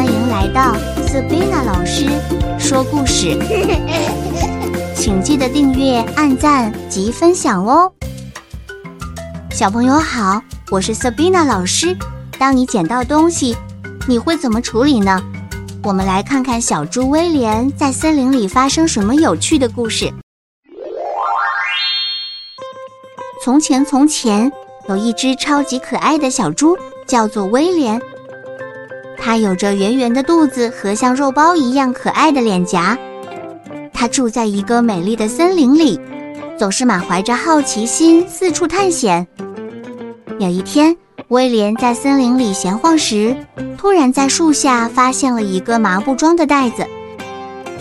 欢迎来到 Sabina 老师说故事，请记得订阅、按赞及分享哦。小朋友好，我是 Sabina 老师。当你捡到东西，你会怎么处理呢？我们来看看小猪威廉在森林里发生什么有趣的故事。从前，从前有一只超级可爱的小猪，叫做威廉。它有着圆圆的肚子和像肉包一样可爱的脸颊。它住在一个美丽的森林里，总是满怀着好奇心四处探险。有一天，威廉在森林里闲晃时，突然在树下发现了一个麻布装的袋子，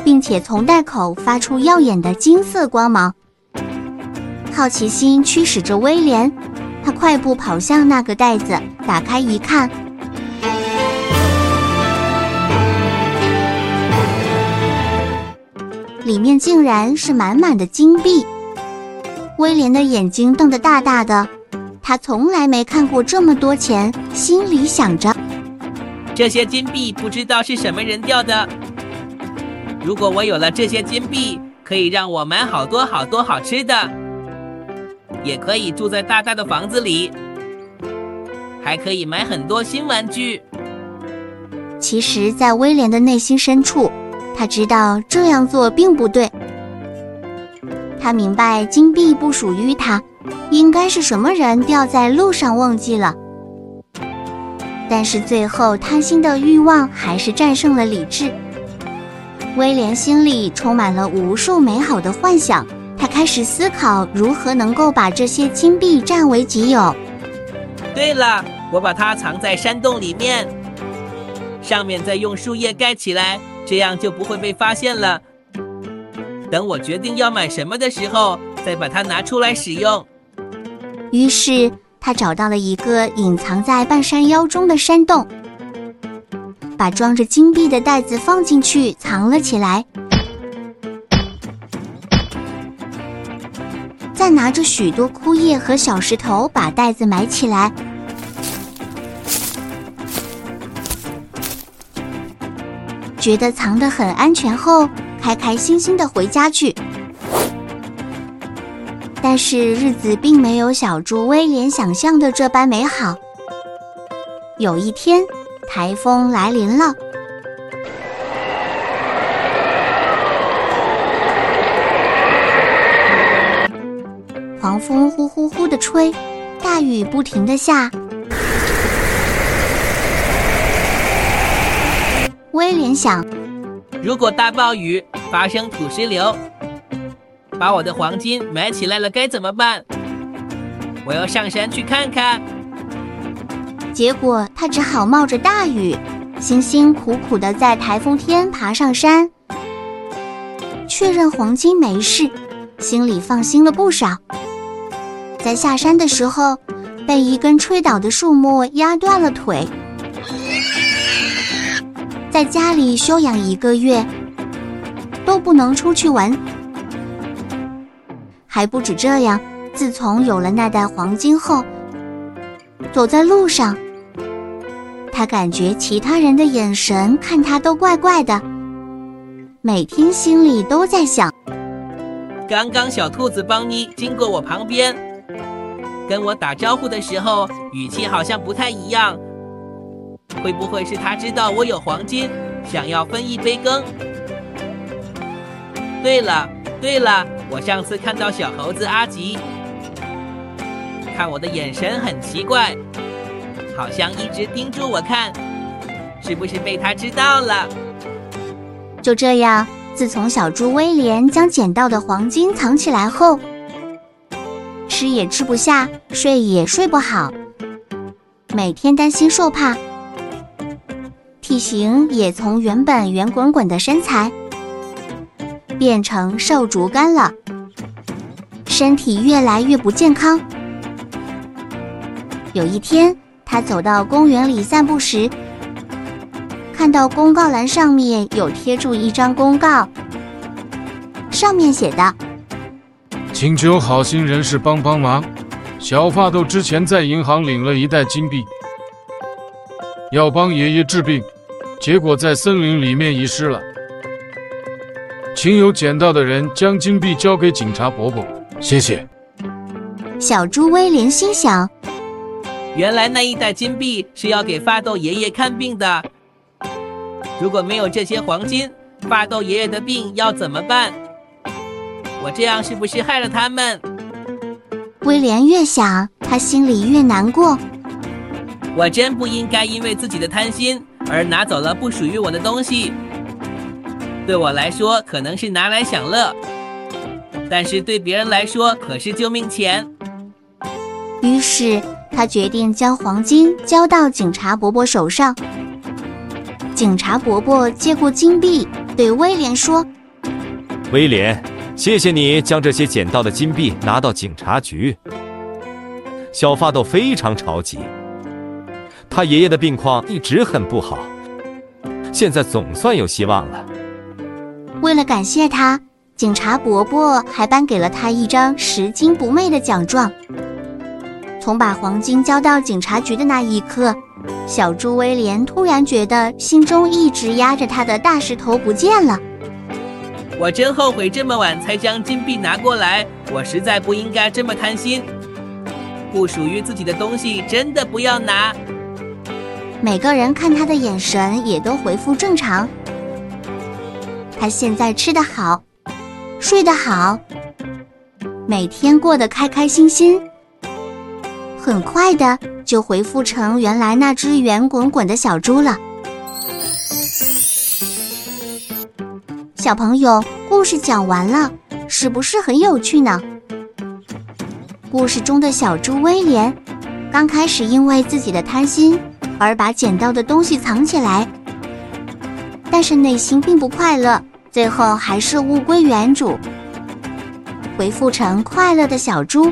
并且从袋口发出耀眼的金色光芒。好奇心驱使着威廉，他快步跑向那个袋子，打开一看，里面竟然是满满的金币。威廉的眼睛瞪得大大的，他从来没看过这么多钱，心里想着：这些金币不知道是什么人掉的。如果我有了这些金币，可以让我买好多好多好吃的。也可以住在大大的房子里，还可以买很多新玩具。其实，在威廉的内心深处，他知道这样做并不对。他明白金币不属于他，应该是什么人掉在路上忘记了。但是最后，贪心的欲望还是战胜了理智。威廉心里充满了无数美好的幻想。他开始思考如何能够把这些金币占为己有。对了，我把它藏在山洞里面，上面再用树叶盖起来，这样就不会被发现了。等我决定要买什么的时候，再把它拿出来使用。于是他找到了一个隐藏在半山腰中的山洞，把装着金币的袋子放进去，藏了起来。再拿着许多枯叶和小石头把袋子埋起来，觉得藏得很安全后，开开心心的回家去。但是日子并没有小猪威廉想象的这般美好。有一天，台风来临了。狂风呼呼呼的吹，大雨不停的下。威廉想，如果大暴雨发生土石流，把我的黄金埋起来了，该怎么办？我要上山去看看。结果他只好冒着大雨，辛辛苦苦的在台风天爬上山，确认黄金没事，心里放心了不少。在下山的时候，被一根吹倒的树木压断了腿，在家里休养一个月，都不能出去玩。还不止这样，自从有了那袋黄金后，走在路上，他感觉其他人的眼神看他都怪怪的，每天心里都在想：刚刚小兔子邦尼经过我旁边。跟我打招呼的时候，语气好像不太一样。会不会是他知道我有黄金，想要分一杯羹？对了，对了，我上次看到小猴子阿吉，看我的眼神很奇怪，好像一直盯住我看，是不是被他知道了？就这样，自从小猪威廉将捡到的黄金藏起来后。吃也吃不下，睡也睡不好，每天担心受怕，体型也从原本圆滚滚的身材变成瘦竹竿了，身体越来越不健康。有一天，他走到公园里散步时，看到公告栏上面有贴住一张公告，上面写的。请求好心人士帮帮忙，小发豆之前在银行领了一袋金币，要帮爷爷治病，结果在森林里面遗失了。请有捡到的人将金币交给警察伯伯，谢谢。小猪威廉心想：原来那一袋金币是要给发豆爷爷看病的。如果没有这些黄金，发豆爷爷的病要怎么办？我这样是不是害了他们？威廉越想，他心里越难过。我真不应该因为自己的贪心而拿走了不属于我的东西。对我来说可能是拿来享乐，但是对别人来说可是救命钱。于是他决定将黄金交到警察伯伯手上。警察伯伯接过金币，对威廉说：“威廉，谢谢你将这些捡到的金币拿到警察局。”小发豆非常着急，他爷爷的病况一直很不好，现在总算有希望了。为了感谢他，警察伯伯还颁给了他一张拾金不昧的奖状。从把黄金交到警察局的那一刻，小猪威廉突然觉得心中一直压着他的大石头不见了。我真后悔这么晚才将金币拿过来，我实在不应该这么贪心。不属于自己的东西真的不要拿。每个人看他的眼神也都恢复正常。他现在吃得好，睡得好，每天过得开开心心。很快的就恢复成原来那只圆滚滚的小猪了。小朋友，故事讲完了，是不是很有趣呢？故事中的小猪威廉，刚开始因为自己的贪心而把捡到的东西藏起来，但是内心并不快乐，最后还是物归原主，恢复成快乐的小猪。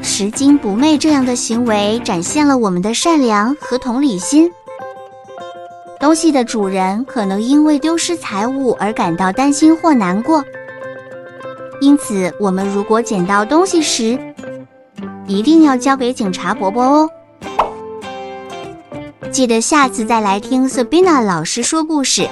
拾金不昧这样的行为，展现了我们的善良和同理心。东西的主人可能因为丢失财物而感到担心或难过，因此我们如果捡到东西时，一定要交给警察伯伯哦。记得下次再来听 Sabina 老师说故事。